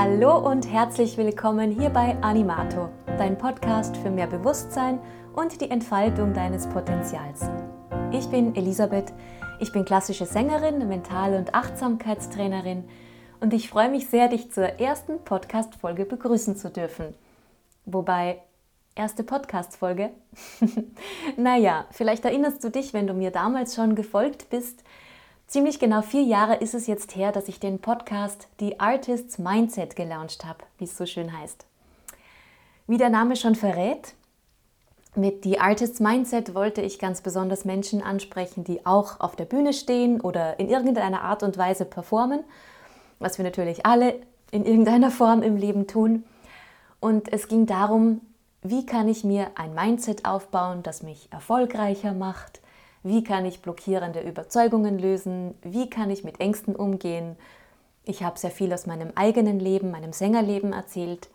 Hallo und herzlich willkommen hier bei Animato, dein Podcast für mehr Bewusstsein und die Entfaltung deines Potenzials. Ich bin Elisabeth, ich bin klassische Sängerin, Mental- und Achtsamkeitstrainerin und ich freue mich sehr, dich zur ersten Podcast-Folge begrüßen zu dürfen. Wobei, erste Podcast-Folge? naja, vielleicht erinnerst du dich, wenn du mir damals schon gefolgt bist, Ziemlich genau vier Jahre ist es jetzt her, dass ich den Podcast The Artist's Mindset gelauncht habe, wie es so schön heißt. Wie der Name schon verrät, mit The Artist's Mindset wollte ich ganz besonders Menschen ansprechen, die auch auf der Bühne stehen oder in irgendeiner Art und Weise performen, was wir natürlich alle in irgendeiner Form im Leben tun. Und es ging darum, wie kann ich mir ein Mindset aufbauen, das mich erfolgreicher macht, wie kann ich blockierende Überzeugungen lösen? Wie kann ich mit Ängsten umgehen? Ich habe sehr viel aus meinem eigenen Leben, meinem Sängerleben erzählt,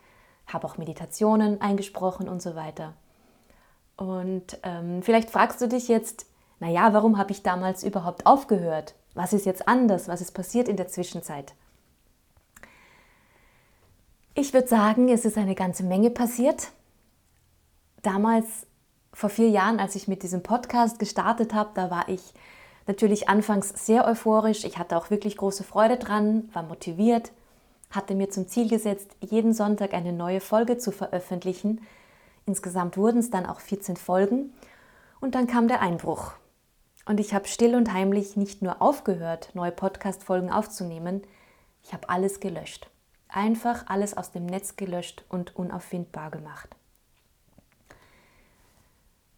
habe auch Meditationen eingesprochen und so weiter. Und ähm, vielleicht fragst du dich jetzt, naja, warum habe ich damals überhaupt aufgehört? Was ist jetzt anders? Was ist passiert in der Zwischenzeit? Ich würde sagen, es ist eine ganze Menge passiert. Damals vor vier Jahren, als ich mit diesem Podcast gestartet habe, da war ich natürlich anfangs sehr euphorisch. Ich hatte auch wirklich große Freude dran, war motiviert, hatte mir zum Ziel gesetzt, jeden Sonntag eine neue Folge zu veröffentlichen. Insgesamt wurden es dann auch 14 Folgen. Und dann kam der Einbruch. Und ich habe still und heimlich nicht nur aufgehört, neue Podcast-Folgen aufzunehmen, ich habe alles gelöscht. Einfach alles aus dem Netz gelöscht und unauffindbar gemacht.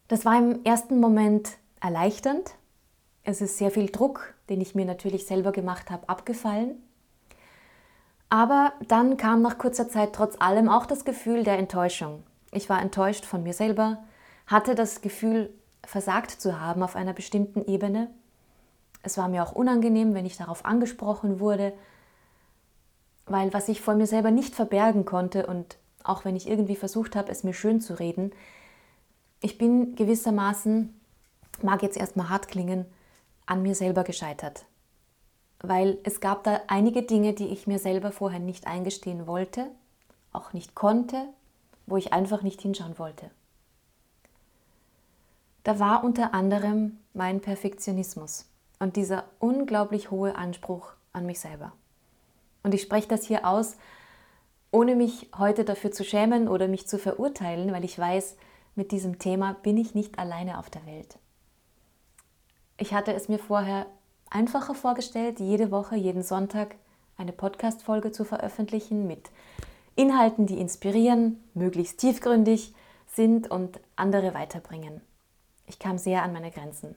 Das war im ersten Moment erleichternd. Es ist sehr viel Druck, den ich mir natürlich selber gemacht habe, abgefallen. Aber dann kam nach kurzer Zeit trotz allem auch das Gefühl der Enttäuschung. Ich war enttäuscht von mir selber, hatte das Gefühl, versagt zu haben auf einer bestimmten Ebene. Es war mir auch unangenehm, wenn ich darauf angesprochen wurde, weil was ich vor mir selber nicht verbergen konnte und auch wenn ich irgendwie versucht habe, es mir schön zu reden, ich bin gewissermaßen, mag jetzt erstmal hart klingen, an mir selber gescheitert. Weil es gab da einige Dinge, die ich mir selber vorher nicht eingestehen wollte, auch nicht konnte, wo ich einfach nicht hinschauen wollte. Da war unter anderem mein Perfektionismus und dieser unglaublich hohe Anspruch an mich selber. Und ich spreche das hier aus, ohne mich heute dafür zu schämen oder mich zu verurteilen, weil ich weiß, mit diesem Thema bin ich nicht alleine auf der Welt. Ich hatte es mir vorher einfacher vorgestellt, jede Woche, jeden Sonntag eine Podcast-Folge zu veröffentlichen mit Inhalten, die inspirieren, möglichst tiefgründig sind und andere weiterbringen. Ich kam sehr an meine Grenzen.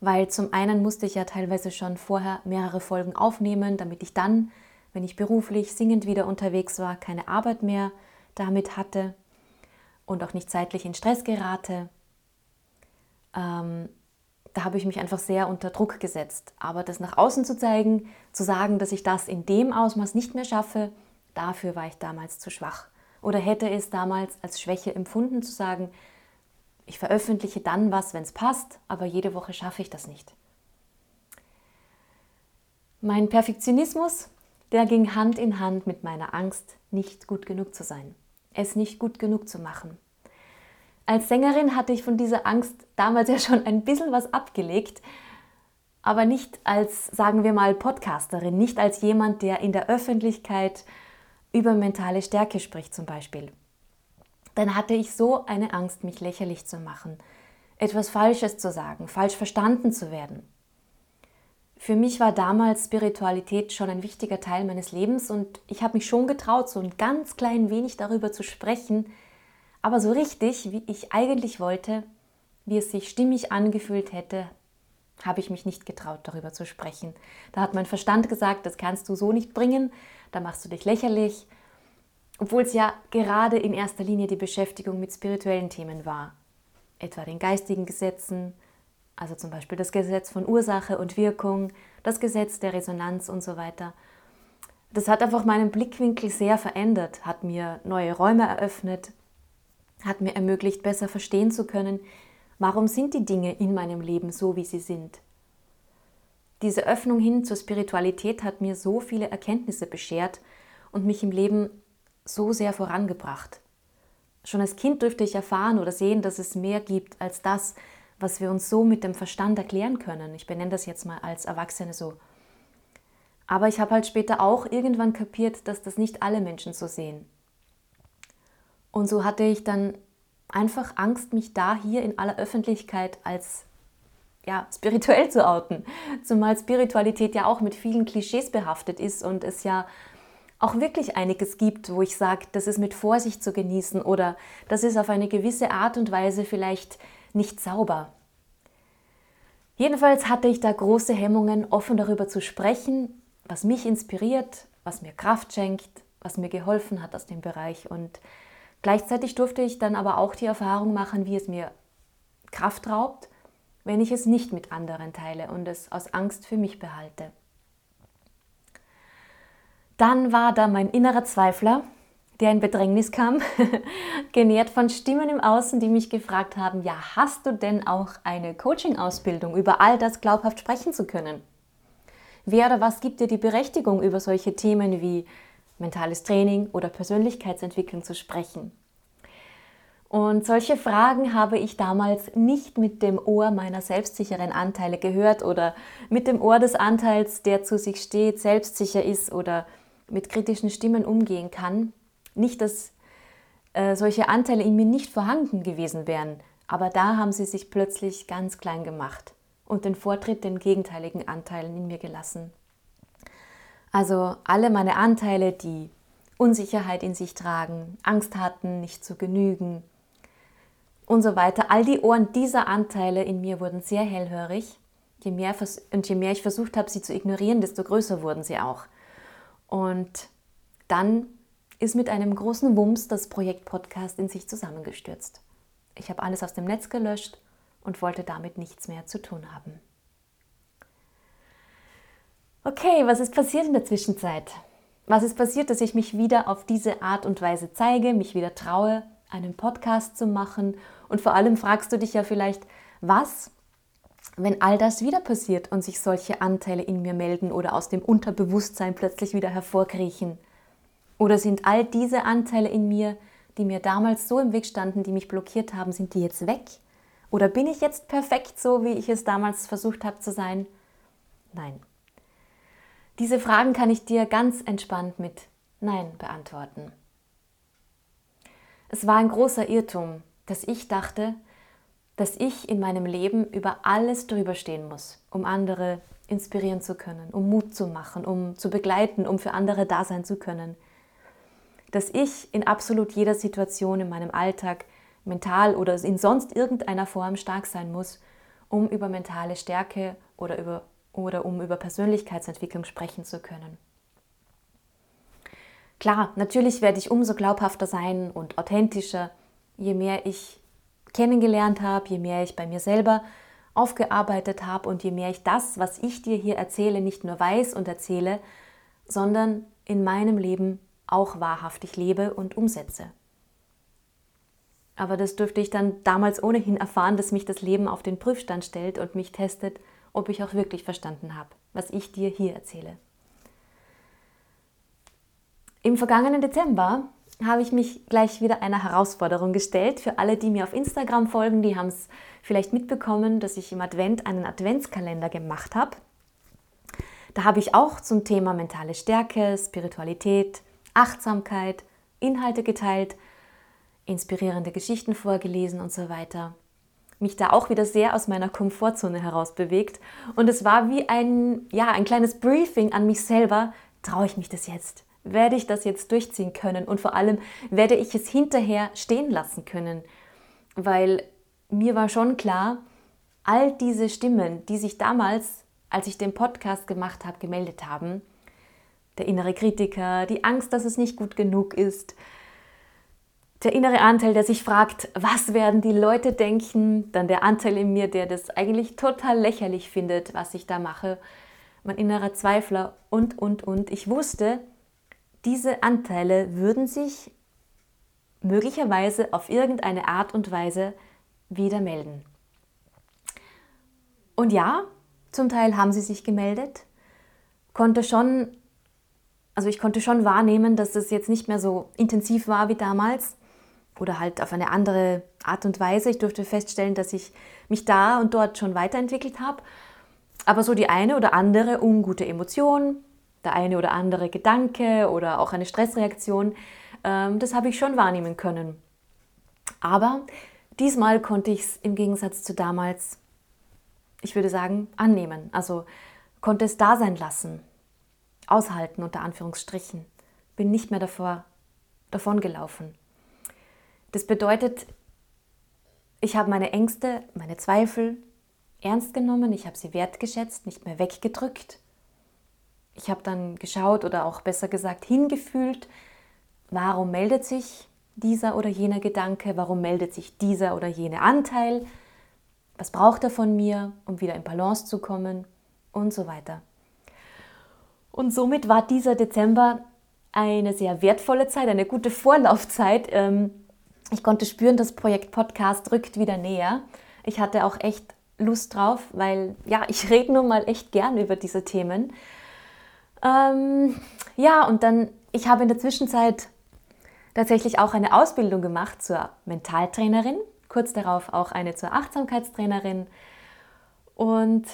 Weil zum einen musste ich ja teilweise schon vorher mehrere Folgen aufnehmen, damit ich dann, wenn ich beruflich singend wieder unterwegs war, keine Arbeit mehr damit hatte und auch nicht zeitlich in Stress gerate. Ähm, da habe ich mich einfach sehr unter Druck gesetzt. Aber das nach außen zu zeigen, zu sagen, dass ich das in dem Ausmaß nicht mehr schaffe, dafür war ich damals zu schwach. Oder hätte es damals als Schwäche empfunden zu sagen, ich veröffentliche dann was, wenn es passt, aber jede Woche schaffe ich das nicht. Mein Perfektionismus, der ging Hand in Hand mit meiner Angst, nicht gut genug zu sein es nicht gut genug zu machen. Als Sängerin hatte ich von dieser Angst damals ja schon ein bisschen was abgelegt, aber nicht als, sagen wir mal, Podcasterin, nicht als jemand, der in der Öffentlichkeit über mentale Stärke spricht zum Beispiel. Dann hatte ich so eine Angst, mich lächerlich zu machen, etwas Falsches zu sagen, falsch verstanden zu werden. Für mich war damals Spiritualität schon ein wichtiger Teil meines Lebens und ich habe mich schon getraut, so ein ganz klein wenig darüber zu sprechen, aber so richtig, wie ich eigentlich wollte, wie es sich stimmig angefühlt hätte, habe ich mich nicht getraut, darüber zu sprechen. Da hat mein Verstand gesagt, das kannst du so nicht bringen, da machst du dich lächerlich, obwohl es ja gerade in erster Linie die Beschäftigung mit spirituellen Themen war, etwa den geistigen Gesetzen, also zum Beispiel das Gesetz von Ursache und Wirkung, das Gesetz der Resonanz und so weiter. Das hat einfach meinen Blickwinkel sehr verändert, hat mir neue Räume eröffnet, hat mir ermöglicht, besser verstehen zu können, warum sind die Dinge in meinem Leben so, wie sie sind. Diese Öffnung hin zur Spiritualität hat mir so viele Erkenntnisse beschert und mich im Leben so sehr vorangebracht. Schon als Kind durfte ich erfahren oder sehen, dass es mehr gibt als das, was wir uns so mit dem Verstand erklären können. Ich benenne das jetzt mal als Erwachsene so. Aber ich habe halt später auch irgendwann kapiert, dass das nicht alle Menschen so sehen. Und so hatte ich dann einfach Angst, mich da hier in aller Öffentlichkeit als ja, spirituell zu outen. Zumal Spiritualität ja auch mit vielen Klischees behaftet ist und es ja auch wirklich einiges gibt, wo ich sage, das ist mit Vorsicht zu genießen oder das ist auf eine gewisse Art und Weise vielleicht nicht sauber. Jedenfalls hatte ich da große Hemmungen, offen darüber zu sprechen, was mich inspiriert, was mir Kraft schenkt, was mir geholfen hat aus dem Bereich. Und gleichzeitig durfte ich dann aber auch die Erfahrung machen, wie es mir Kraft raubt, wenn ich es nicht mit anderen teile und es aus Angst für mich behalte. Dann war da mein innerer Zweifler, der in Bedrängnis kam, genährt von Stimmen im Außen, die mich gefragt haben, ja, hast du denn auch eine Coaching-Ausbildung, über all das glaubhaft sprechen zu können? Wer oder was gibt dir die Berechtigung, über solche Themen wie mentales Training oder Persönlichkeitsentwicklung zu sprechen? Und solche Fragen habe ich damals nicht mit dem Ohr meiner selbstsicheren Anteile gehört oder mit dem Ohr des Anteils, der zu sich steht, selbstsicher ist oder mit kritischen Stimmen umgehen kann. Nicht, dass äh, solche Anteile in mir nicht vorhanden gewesen wären, aber da haben sie sich plötzlich ganz klein gemacht und den Vortritt den gegenteiligen Anteilen in mir gelassen. Also alle meine Anteile, die Unsicherheit in sich tragen, Angst hatten, nicht zu genügen und so weiter, all die Ohren dieser Anteile in mir wurden sehr hellhörig. Je mehr, und je mehr ich versucht habe, sie zu ignorieren, desto größer wurden sie auch. Und dann ist mit einem großen Wumms das Projekt Podcast in sich zusammengestürzt. Ich habe alles aus dem Netz gelöscht und wollte damit nichts mehr zu tun haben. Okay, was ist passiert in der Zwischenzeit? Was ist passiert, dass ich mich wieder auf diese Art und Weise zeige, mich wieder traue, einen Podcast zu machen? Und vor allem fragst du dich ja vielleicht, was wenn all das wieder passiert und sich solche Anteile in mir melden oder aus dem Unterbewusstsein plötzlich wieder hervorkriechen? Oder sind all diese Anteile in mir, die mir damals so im Weg standen, die mich blockiert haben, sind die jetzt weg? Oder bin ich jetzt perfekt so, wie ich es damals versucht habe zu sein? Nein. Diese Fragen kann ich dir ganz entspannt mit Nein beantworten. Es war ein großer Irrtum, dass ich dachte, dass ich in meinem Leben über alles drüber stehen muss, um andere inspirieren zu können, um Mut zu machen, um zu begleiten, um für andere da sein zu können. Dass ich in absolut jeder Situation in meinem Alltag mental oder in sonst irgendeiner Form stark sein muss, um über mentale Stärke oder, über, oder um über Persönlichkeitsentwicklung sprechen zu können. Klar, natürlich werde ich umso glaubhafter sein und authentischer, je mehr ich kennengelernt habe, je mehr ich bei mir selber aufgearbeitet habe und je mehr ich das, was ich dir hier erzähle, nicht nur weiß und erzähle, sondern in meinem Leben auch wahrhaftig lebe und umsetze. Aber das dürfte ich dann damals ohnehin erfahren, dass mich das Leben auf den Prüfstand stellt und mich testet, ob ich auch wirklich verstanden habe, was ich dir hier erzähle. Im vergangenen Dezember habe ich mich gleich wieder einer Herausforderung gestellt. Für alle, die mir auf Instagram folgen, die haben es vielleicht mitbekommen, dass ich im Advent einen Adventskalender gemacht habe. Da habe ich auch zum Thema mentale Stärke, Spiritualität, Achtsamkeit, Inhalte geteilt, inspirierende Geschichten vorgelesen und so weiter. Mich da auch wieder sehr aus meiner Komfortzone heraus bewegt. Und es war wie ein, ja, ein kleines Briefing an mich selber. Traue ich mich das jetzt? werde ich das jetzt durchziehen können und vor allem werde ich es hinterher stehen lassen können, weil mir war schon klar, all diese Stimmen, die sich damals, als ich den Podcast gemacht habe, gemeldet haben, der innere Kritiker, die Angst, dass es nicht gut genug ist, der innere Anteil, der sich fragt, was werden die Leute denken, dann der Anteil in mir, der das eigentlich total lächerlich findet, was ich da mache, mein innerer Zweifler und, und, und. Ich wusste, diese Anteile würden sich möglicherweise auf irgendeine Art und Weise wieder melden. Und ja, zum Teil haben sie sich gemeldet, konnte schon also ich konnte schon wahrnehmen, dass es jetzt nicht mehr so intensiv war wie damals oder halt auf eine andere Art und Weise. Ich durfte feststellen, dass ich mich da und dort schon weiterentwickelt habe. Aber so die eine oder andere ungute Emotion, der eine oder andere Gedanke oder auch eine Stressreaktion, ähm, das habe ich schon wahrnehmen können. Aber diesmal konnte ich es im Gegensatz zu damals, ich würde sagen, annehmen. Also konnte es da sein lassen, aushalten unter Anführungsstrichen. Bin nicht mehr davor davon gelaufen. Das bedeutet, ich habe meine Ängste, meine Zweifel ernst genommen, ich habe sie wertgeschätzt, nicht mehr weggedrückt. Ich habe dann geschaut oder auch besser gesagt hingefühlt, warum meldet sich dieser oder jener Gedanke, warum meldet sich dieser oder jener Anteil, was braucht er von mir, um wieder in Balance zu kommen und so weiter. Und somit war dieser Dezember eine sehr wertvolle Zeit, eine gute Vorlaufzeit. Ähm, ich konnte spüren, das Projekt Podcast rückt wieder näher. Ich hatte auch echt Lust drauf, weil ja, ich rede nun mal echt gern über diese Themen. Ähm, ja, und dann, ich habe in der Zwischenzeit tatsächlich auch eine Ausbildung gemacht zur Mentaltrainerin, kurz darauf auch eine zur Achtsamkeitstrainerin. Und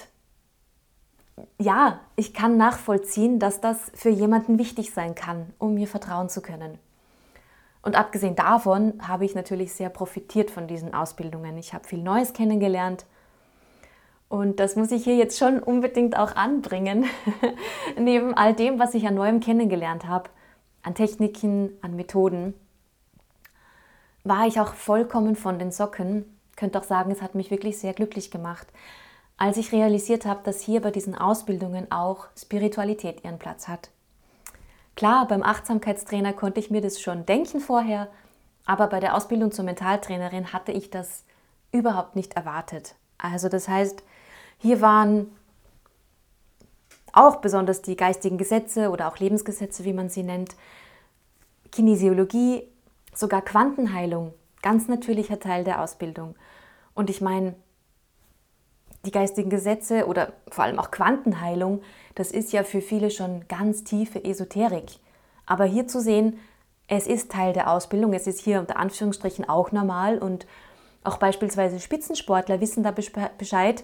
ja, ich kann nachvollziehen, dass das für jemanden wichtig sein kann, um mir vertrauen zu können. Und abgesehen davon habe ich natürlich sehr profitiert von diesen Ausbildungen. Ich habe viel Neues kennengelernt. Und das muss ich hier jetzt schon unbedingt auch anbringen, neben all dem, was ich an Neuem kennengelernt habe, an Techniken, an Methoden, war ich auch vollkommen von den Socken. Ich könnte auch sagen, es hat mich wirklich sehr glücklich gemacht, als ich realisiert habe, dass hier bei diesen Ausbildungen auch Spiritualität ihren Platz hat. Klar, beim Achtsamkeitstrainer konnte ich mir das schon denken vorher, aber bei der Ausbildung zur Mentaltrainerin hatte ich das überhaupt nicht erwartet. Also das heißt, hier waren auch besonders die geistigen Gesetze oder auch Lebensgesetze, wie man sie nennt, Kinesiologie, sogar Quantenheilung, ganz natürlicher Teil der Ausbildung. Und ich meine, die geistigen Gesetze oder vor allem auch Quantenheilung, das ist ja für viele schon ganz tiefe Esoterik. Aber hier zu sehen, es ist Teil der Ausbildung, es ist hier unter Anführungsstrichen auch normal und auch beispielsweise Spitzensportler wissen da Bescheid,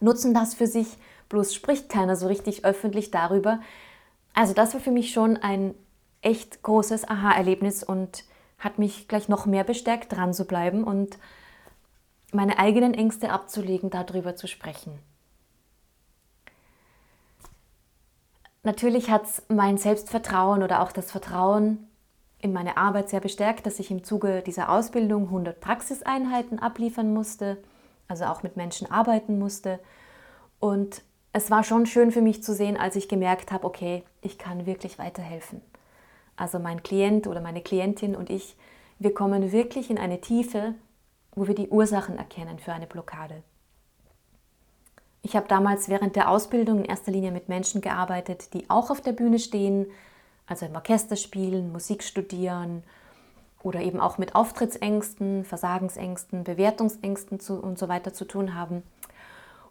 nutzen das für sich, bloß spricht keiner so richtig öffentlich darüber. Also das war für mich schon ein echt großes Aha-Erlebnis und hat mich gleich noch mehr bestärkt, dran zu bleiben und meine eigenen Ängste abzulegen, darüber zu sprechen. Natürlich hat es mein Selbstvertrauen oder auch das Vertrauen in meine Arbeit sehr bestärkt, dass ich im Zuge dieser Ausbildung 100 Praxiseinheiten abliefern musste, also auch mit Menschen arbeiten musste. Und es war schon schön für mich zu sehen, als ich gemerkt habe, okay, ich kann wirklich weiterhelfen. Also mein Klient oder meine Klientin und ich, wir kommen wirklich in eine Tiefe, wo wir die Ursachen erkennen für eine Blockade. Ich habe damals während der Ausbildung in erster Linie mit Menschen gearbeitet, die auch auf der Bühne stehen, also im Orchester spielen, Musik studieren oder eben auch mit Auftrittsängsten, Versagensängsten, Bewertungsängsten und so weiter zu tun haben.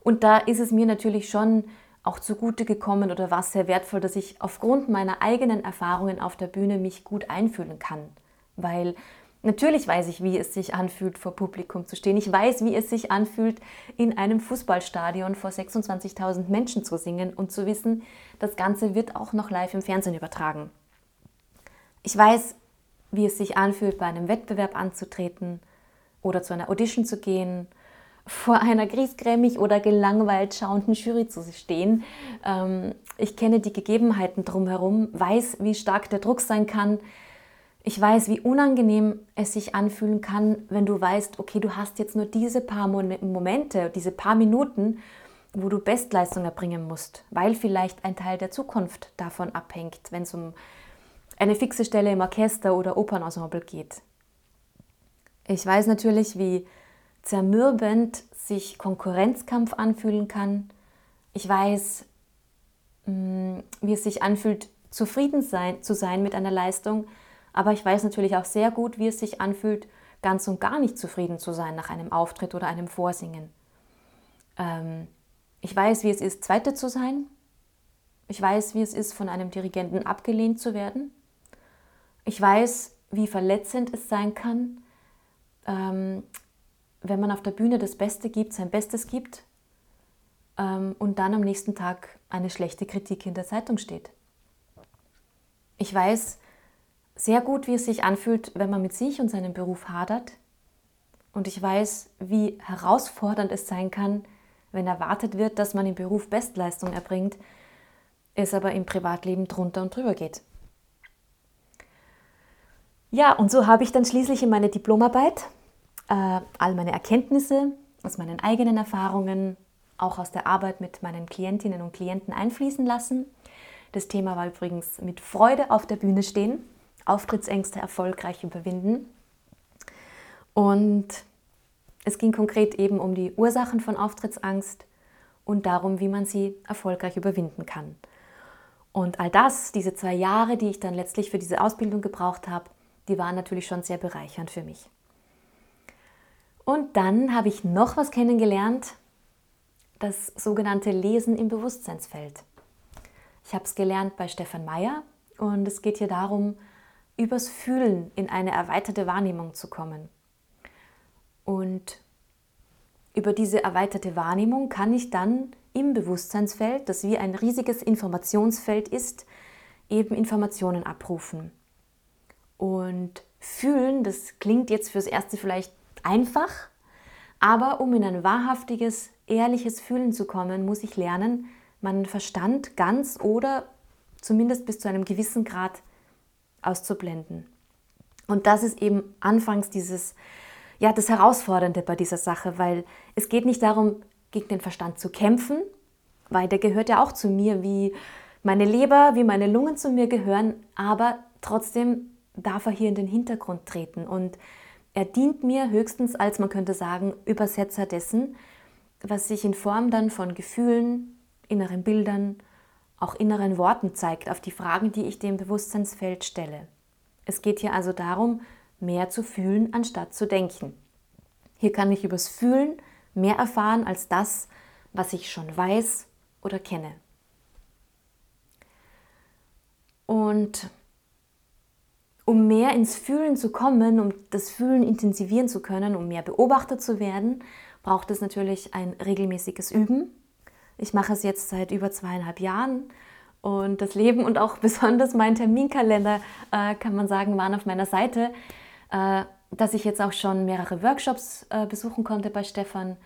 Und da ist es mir natürlich schon auch zugute gekommen oder war es sehr wertvoll, dass ich aufgrund meiner eigenen Erfahrungen auf der Bühne mich gut einfühlen kann. Weil Natürlich weiß ich, wie es sich anfühlt, vor Publikum zu stehen. Ich weiß, wie es sich anfühlt, in einem Fußballstadion vor 26.000 Menschen zu singen und zu wissen, das Ganze wird auch noch live im Fernsehen übertragen. Ich weiß, wie es sich anfühlt, bei einem Wettbewerb anzutreten oder zu einer Audition zu gehen, vor einer griesgrämig oder gelangweilt schauenden Jury zu stehen. Ähm, ich kenne die Gegebenheiten drumherum, weiß, wie stark der Druck sein kann, ich weiß, wie unangenehm es sich anfühlen kann, wenn du weißt, okay, du hast jetzt nur diese paar Momente, diese paar Minuten, wo du Bestleistung erbringen musst, weil vielleicht ein Teil der Zukunft davon abhängt, wenn es um eine fixe Stelle im Orchester oder Opernensemble geht. Ich weiß natürlich, wie zermürbend sich Konkurrenzkampf anfühlen kann. Ich weiß, mm, wie es sich anfühlt, zufrieden sein, zu sein mit einer Leistung, aber ich weiß natürlich auch sehr gut, wie es sich anfühlt, ganz und gar nicht zufrieden zu sein nach einem Auftritt oder einem Vorsingen. Ähm, ich weiß, wie es ist, Zweite zu sein. Ich weiß, wie es ist, von einem Dirigenten abgelehnt zu werden. Ich weiß, wie verletzend es sein kann, ähm, wenn man auf der Bühne das Beste gibt, sein Bestes gibt ähm, und dann am nächsten Tag eine schlechte Kritik in der Zeitung steht. Ich weiß sehr gut, wie es sich anfühlt, wenn man mit sich und seinem Beruf hadert. Und ich weiß, wie herausfordernd es sein kann, wenn erwartet wird, dass man im Beruf Bestleistung erbringt, es aber im Privatleben drunter und drüber geht. Ja, und so habe ich dann schließlich in meine Diplomarbeit äh, all meine Erkenntnisse aus meinen eigenen Erfahrungen, auch aus der Arbeit mit meinen Klientinnen und Klienten einfließen lassen. Das Thema war übrigens mit Freude auf der Bühne stehen, Auftrittsängste erfolgreich überwinden. Und es ging konkret eben um die Ursachen von Auftrittsangst und darum, wie man sie erfolgreich überwinden kann. Und all das, diese zwei Jahre, die ich dann letztlich für diese Ausbildung gebraucht habe, die waren natürlich schon sehr bereichernd für mich. Und dann habe ich noch was kennengelernt, das sogenannte Lesen im Bewusstseinsfeld. Ich habe es gelernt bei Stefan Meyer und es geht hier darum, übers Fühlen in eine erweiterte Wahrnehmung zu kommen. Und über diese erweiterte Wahrnehmung kann ich dann im Bewusstseinsfeld, das wie ein riesiges Informationsfeld ist, eben Informationen abrufen. Und fühlen, das klingt jetzt fürs Erste vielleicht einfach, aber um in ein wahrhaftiges, ehrliches Fühlen zu kommen, muss ich lernen, meinen Verstand ganz oder zumindest bis zu einem gewissen Grad auszublenden. Und das ist eben anfangs dieses, ja, das Herausfordernde bei dieser Sache, weil es geht nicht darum, gegen den Verstand zu kämpfen, weil der gehört ja auch zu mir, wie meine Leber, wie meine Lungen zu mir gehören, aber trotzdem darf er hier in den Hintergrund treten und er dient mir höchstens als, man könnte sagen, Übersetzer dessen, was sich in Form dann von Gefühlen, inneren Bildern, auch inneren Worten zeigt, auf die Fragen, die ich dem Bewusstseinsfeld stelle. Es geht hier also darum, mehr zu fühlen, anstatt zu denken. Hier kann ich übers Fühlen mehr erfahren als das, was ich schon weiß oder kenne. Und um mehr ins Fühlen zu kommen, um das Fühlen intensivieren zu können, um mehr beobachtet zu werden, braucht es natürlich ein regelmäßiges Üben. Ich mache es jetzt seit über zweieinhalb Jahren und das Leben und auch besonders mein Terminkalender, äh, kann man sagen, waren auf meiner Seite, äh, dass ich jetzt auch schon mehrere Workshops äh, besuchen konnte bei Stefan.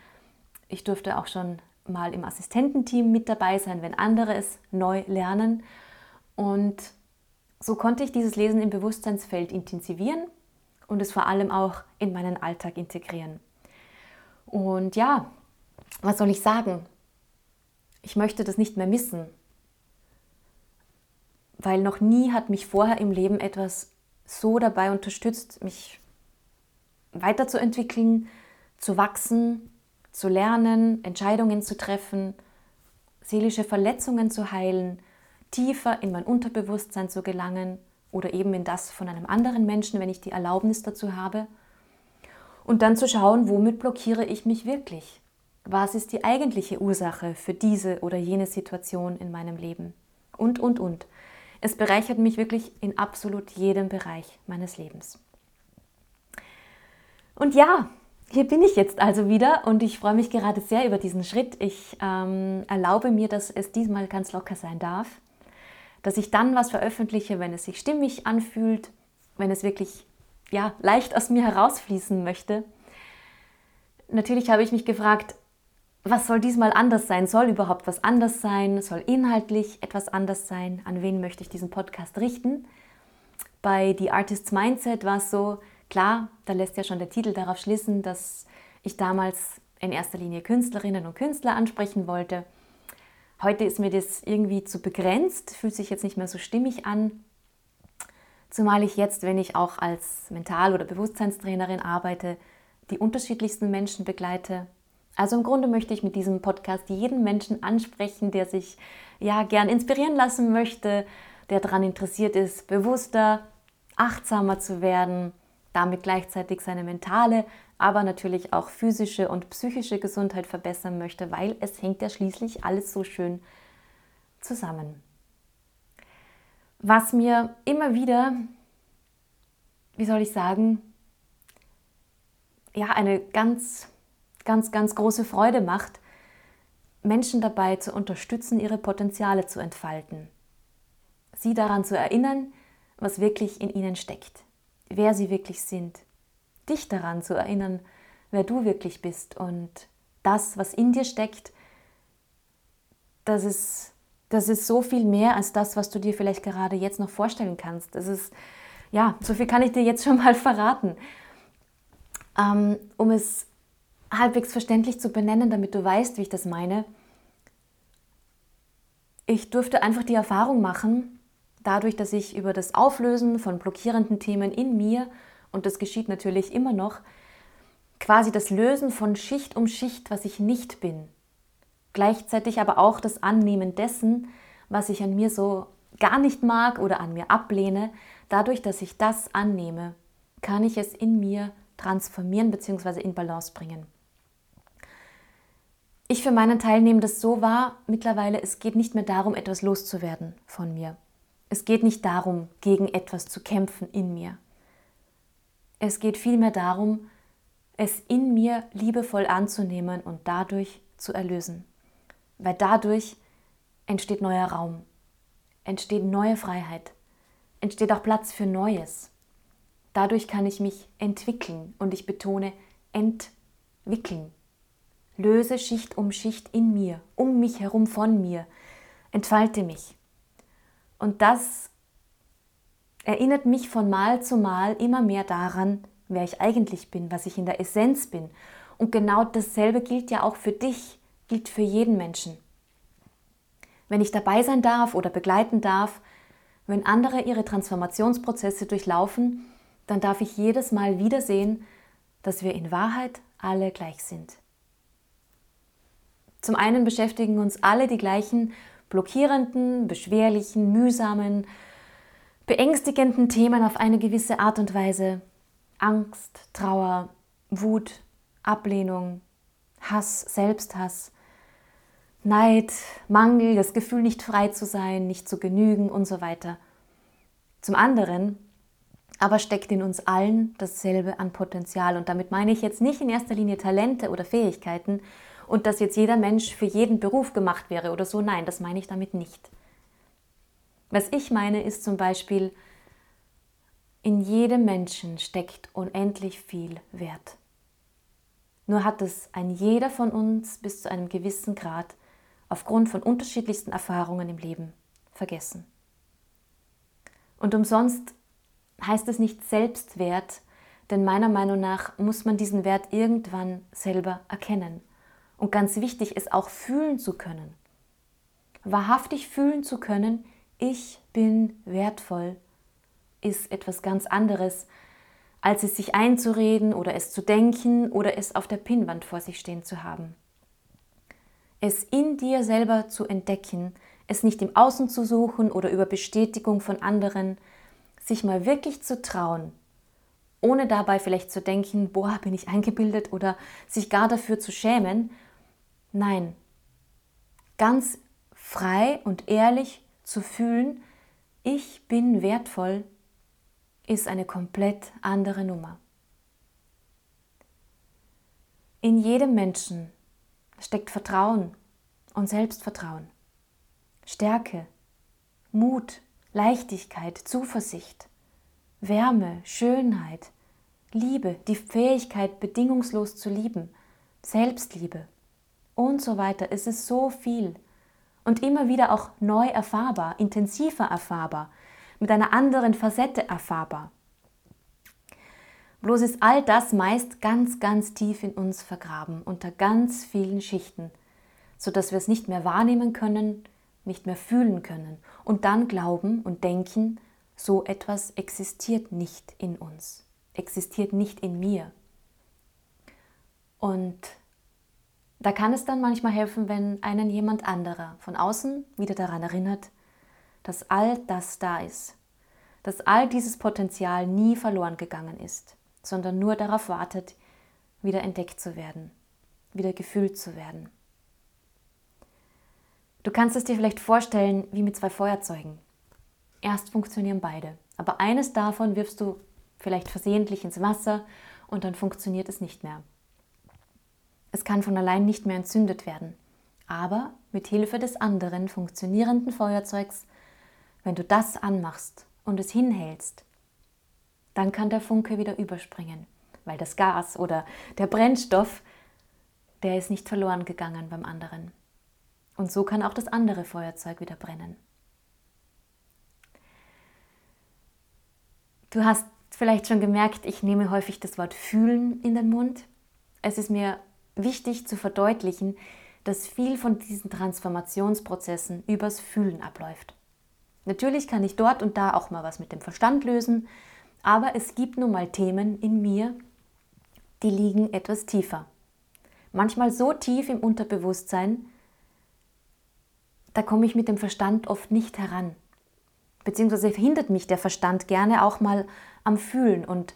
Ich durfte auch schon mal im Assistententeam mit dabei sein, wenn andere es neu lernen. Und so konnte ich dieses Lesen im Bewusstseinsfeld intensivieren und es vor allem auch in meinen Alltag integrieren. Und ja, was soll ich sagen? Ich möchte das nicht mehr missen, weil noch nie hat mich vorher im Leben etwas so dabei unterstützt, mich weiterzuentwickeln, zu wachsen, zu lernen, Entscheidungen zu treffen, seelische Verletzungen zu heilen, tiefer in mein Unterbewusstsein zu gelangen oder eben in das von einem anderen Menschen, wenn ich die Erlaubnis dazu habe. Und dann zu schauen, womit blockiere ich mich wirklich? Was ist die eigentliche Ursache für diese oder jene Situation in meinem Leben? Und, und, und. Es bereichert mich wirklich in absolut jedem Bereich meines Lebens. Und ja, hier bin ich jetzt also wieder und ich freue mich gerade sehr über diesen Schritt. Ich ähm, erlaube mir, dass es diesmal ganz locker sein darf dass ich dann was veröffentliche, wenn es sich stimmig anfühlt, wenn es wirklich ja, leicht aus mir herausfließen möchte. Natürlich habe ich mich gefragt, was soll diesmal anders sein? Soll überhaupt was anders sein? Soll inhaltlich etwas anders sein? An wen möchte ich diesen Podcast richten? Bei The Artist's Mindset war es so, klar, da lässt ja schon der Titel darauf schließen, dass ich damals in erster Linie Künstlerinnen und Künstler ansprechen wollte Heute ist mir das irgendwie zu begrenzt, fühlt sich jetzt nicht mehr so stimmig an. Zumal ich jetzt, wenn ich auch als Mental- oder Bewusstseinstrainerin arbeite, die unterschiedlichsten Menschen begleite. Also im Grunde möchte ich mit diesem Podcast jeden Menschen ansprechen, der sich ja gern inspirieren lassen möchte, der daran interessiert ist, bewusster, achtsamer zu werden, damit gleichzeitig seine mentale, aber natürlich auch physische und psychische Gesundheit verbessern möchte, weil es hängt ja schließlich alles so schön zusammen. was mir immer wieder, wie soll ich sagen, ja, eine ganz, ganz, ganz große Freude macht, Menschen dabei zu unterstützen, ihre Potenziale zu entfalten. Sie daran zu erinnern, was wirklich in ihnen steckt, wer sie wirklich sind. Dich daran zu erinnern, wer du wirklich bist und das, was in dir steckt, das ist, das ist so viel mehr als das, was du dir vielleicht gerade jetzt noch vorstellen kannst. Das ist, ja, so viel kann ich dir jetzt schon mal verraten. Ähm, um es halbwegs verständlich zu benennen, damit du weißt, wie ich das meine. Ich durfte einfach die Erfahrung machen, dadurch, dass ich über das Auflösen von blockierenden Themen in mir, und das geschieht natürlich immer noch, quasi das Lösen von Schicht um Schicht, was ich nicht bin, gleichzeitig aber auch das Annehmen dessen, was ich an mir so gar nicht mag oder an mir ablehne, dadurch, dass ich das annehme, kann ich es in mir transformieren bzw. in Balance bringen. Ich für meinen Teil nehme das so wahr, mittlerweile, es geht nicht mehr darum, etwas loszuwerden von mir. Es geht nicht darum, gegen etwas zu kämpfen in mir. Es geht vielmehr darum, es in mir liebevoll anzunehmen und dadurch zu erlösen. Weil dadurch entsteht neuer Raum, entsteht neue Freiheit, entsteht auch Platz für Neues. Dadurch kann ich mich entwickeln und ich betone entwickeln. Löse Schicht um Schicht in mir, um mich herum von mir, entfalte mich. Und das erinnert mich von Mal zu Mal immer mehr daran, wer ich eigentlich bin, was ich in der Essenz bin. Und genau dasselbe gilt ja auch für dich, gilt für jeden Menschen. Wenn ich dabei sein darf oder begleiten darf, wenn andere ihre Transformationsprozesse durchlaufen, dann darf ich jedes Mal wieder sehen, dass wir in Wahrheit alle gleich sind. Zum einen beschäftigen uns alle die gleichen blockierenden, beschwerlichen, mühsamen, beängstigenden Themen auf eine gewisse Art und Weise. Angst, Trauer, Wut, Ablehnung, Hass, Selbsthass, Neid, Mangel, das Gefühl, nicht frei zu sein, nicht zu genügen und so weiter. Zum anderen aber steckt in uns allen dasselbe an Potenzial. Und damit meine ich jetzt nicht in erster Linie Talente oder Fähigkeiten und dass jetzt jeder Mensch für jeden Beruf gemacht wäre oder so. Nein, das meine ich damit nicht. Was ich meine ist zum Beispiel, in jedem Menschen steckt unendlich viel Wert. Nur hat es ein jeder von uns bis zu einem gewissen Grad aufgrund von unterschiedlichsten Erfahrungen im Leben vergessen. Und umsonst heißt es nicht Selbstwert, denn meiner Meinung nach muss man diesen Wert irgendwann selber erkennen. Und ganz wichtig ist auch fühlen zu können. Wahrhaftig fühlen zu können, ich bin wertvoll, ist etwas ganz anderes, als es sich einzureden oder es zu denken oder es auf der Pinnwand vor sich stehen zu haben. Es in dir selber zu entdecken, es nicht im Außen zu suchen oder über Bestätigung von anderen, sich mal wirklich zu trauen, ohne dabei vielleicht zu denken, boah, bin ich eingebildet oder sich gar dafür zu schämen. Nein, ganz frei und ehrlich zu fühlen, ich bin wertvoll, ist eine komplett andere Nummer. In jedem Menschen steckt Vertrauen und Selbstvertrauen, Stärke, Mut, Leichtigkeit, Zuversicht, Wärme, Schönheit, Liebe, die Fähigkeit, bedingungslos zu lieben, Selbstliebe und so weiter. Es ist so viel und immer wieder auch neu erfahrbar, intensiver erfahrbar, mit einer anderen Facette erfahrbar. Bloß ist all das meist ganz, ganz tief in uns vergraben, unter ganz vielen Schichten, sodass wir es nicht mehr wahrnehmen können, nicht mehr fühlen können und dann glauben und denken, so etwas existiert nicht in uns, existiert nicht in mir. Und da kann es dann manchmal helfen, wenn einen jemand anderer von außen wieder daran erinnert, dass all das da ist, dass all dieses Potenzial nie verloren gegangen ist, sondern nur darauf wartet, wieder entdeckt zu werden, wieder gefühlt zu werden. Du kannst es dir vielleicht vorstellen wie mit zwei Feuerzeugen. Erst funktionieren beide. Aber eines davon wirfst du vielleicht versehentlich ins Wasser und dann funktioniert es nicht mehr. Es kann von allein nicht mehr entzündet werden. Aber mit Hilfe des anderen funktionierenden Feuerzeugs, wenn du das anmachst und es hinhältst, dann kann der Funke wieder überspringen, weil das Gas oder der Brennstoff, der ist nicht verloren gegangen beim anderen. Und so kann auch das andere Feuerzeug wieder brennen. Du hast vielleicht schon gemerkt, ich nehme häufig das Wort fühlen in den Mund. Es ist mir wichtig zu verdeutlichen, dass viel von diesen Transformationsprozessen übers Fühlen abläuft. Natürlich kann ich dort und da auch mal was mit dem Verstand lösen, aber es gibt nun mal Themen in mir, die liegen etwas tiefer. Manchmal so tief im Unterbewusstsein, da komme ich mit dem Verstand oft nicht heran. Beziehungsweise hindert mich der Verstand gerne auch mal am Fühlen. Und,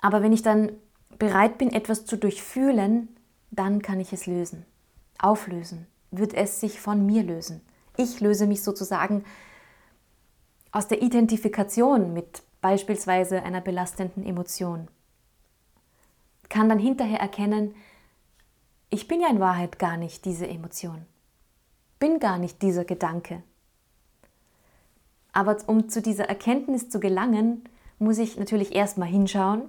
aber wenn ich dann bereit bin, etwas zu durchfühlen, dann kann ich es lösen. Auflösen. Wird es sich von mir lösen. Ich löse mich sozusagen aus der Identifikation mit beispielsweise einer belastenden Emotion. Kann dann hinterher erkennen, ich bin ja in Wahrheit gar nicht diese Emotion. Bin gar nicht dieser Gedanke. Aber um zu dieser Erkenntnis zu gelangen, muss ich natürlich erstmal hinschauen,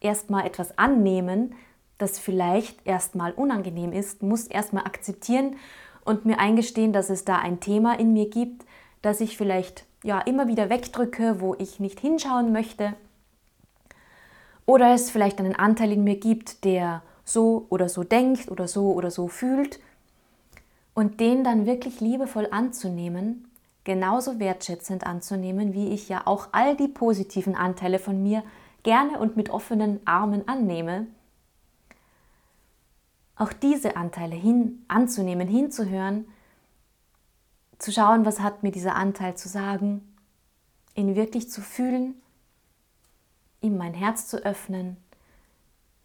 erstmal etwas annehmen, das vielleicht erstmal unangenehm ist, muss erstmal akzeptieren und mir eingestehen, dass es da ein Thema in mir gibt, das ich vielleicht ja immer wieder wegdrücke, wo ich nicht hinschauen möchte. Oder es vielleicht einen Anteil in mir gibt, der so oder so denkt oder so oder so fühlt und den dann wirklich liebevoll anzunehmen, genauso wertschätzend anzunehmen, wie ich ja auch all die positiven Anteile von mir gerne und mit offenen Armen annehme auch diese Anteile hin anzunehmen, hinzuhören, zu schauen, was hat mir dieser Anteil zu sagen, ihn wirklich zu fühlen, ihm mein Herz zu öffnen,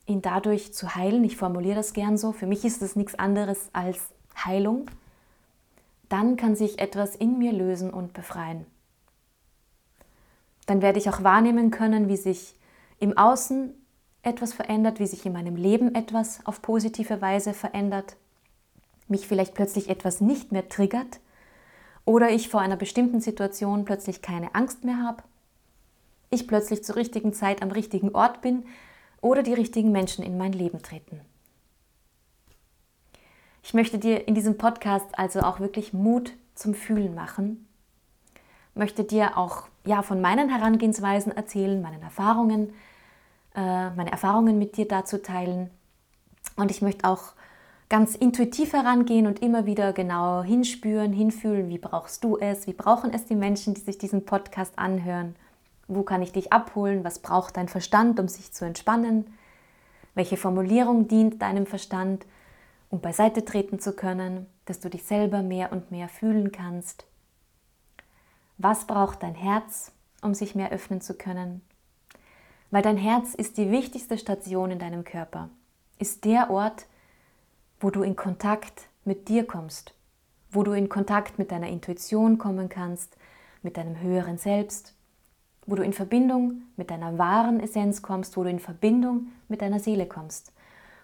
ihn dadurch zu heilen. Ich formuliere das gern so. Für mich ist es nichts anderes als Heilung. Dann kann sich etwas in mir lösen und befreien. Dann werde ich auch wahrnehmen können, wie sich im Außen etwas verändert, wie sich in meinem Leben etwas auf positive Weise verändert, mich vielleicht plötzlich etwas nicht mehr triggert oder ich vor einer bestimmten Situation plötzlich keine Angst mehr habe, ich plötzlich zur richtigen Zeit am richtigen Ort bin oder die richtigen Menschen in mein Leben treten. Ich möchte dir in diesem Podcast also auch wirklich Mut zum Fühlen machen, möchte dir auch ja von meinen Herangehensweisen erzählen, meinen Erfahrungen, meine Erfahrungen mit dir dazu teilen. Und ich möchte auch ganz intuitiv herangehen und immer wieder genau hinspüren, hinfühlen, wie brauchst du es, wie brauchen es die Menschen, die sich diesen Podcast anhören, wo kann ich dich abholen, was braucht dein Verstand, um sich zu entspannen, welche Formulierung dient deinem Verstand, um beiseite treten zu können, dass du dich selber mehr und mehr fühlen kannst. Was braucht dein Herz, um sich mehr öffnen zu können? Weil dein Herz ist die wichtigste Station in deinem Körper, ist der Ort, wo du in Kontakt mit dir kommst, wo du in Kontakt mit deiner Intuition kommen kannst, mit deinem höheren Selbst, wo du in Verbindung mit deiner wahren Essenz kommst, wo du in Verbindung mit deiner Seele kommst.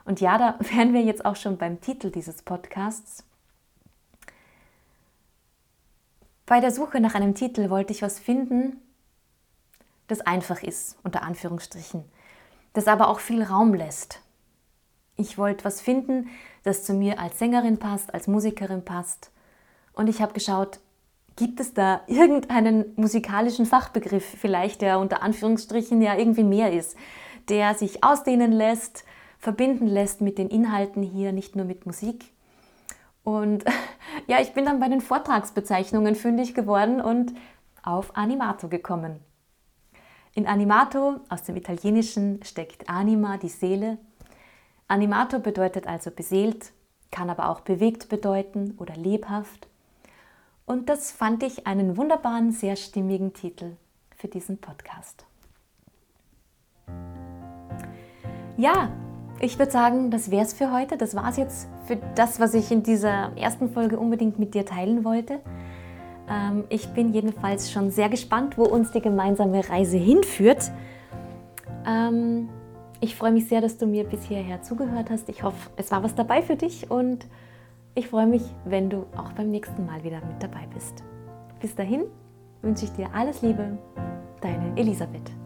Und ja, da wären wir jetzt auch schon beim Titel dieses Podcasts. Bei der Suche nach einem Titel wollte ich was finden, das einfach ist, unter Anführungsstrichen, das aber auch viel Raum lässt. Ich wollte was finden, das zu mir als Sängerin passt, als Musikerin passt. Und ich habe geschaut, gibt es da irgendeinen musikalischen Fachbegriff vielleicht, der unter Anführungsstrichen ja irgendwie mehr ist, der sich ausdehnen lässt, verbinden lässt mit den Inhalten hier, nicht nur mit Musik. Und ja, ich bin dann bei den Vortragsbezeichnungen fündig geworden und auf Animato gekommen. In Animato aus dem Italienischen steckt Anima, die Seele. Animato bedeutet also beseelt, kann aber auch bewegt bedeuten oder lebhaft. Und das fand ich einen wunderbaren, sehr stimmigen Titel für diesen Podcast. Ja, ich würde sagen, das wäre es für heute. Das war es jetzt für das, was ich in dieser ersten Folge unbedingt mit dir teilen wollte. Ähm, ich bin jedenfalls schon sehr gespannt, wo uns die gemeinsame Reise hinführt. Ähm, ich freue mich sehr, dass du mir bis hierher zugehört hast. Ich hoffe, es war was dabei für dich und ich freue mich, wenn du auch beim nächsten Mal wieder mit dabei bist. Bis dahin wünsche ich dir alles Liebe, deine Elisabeth.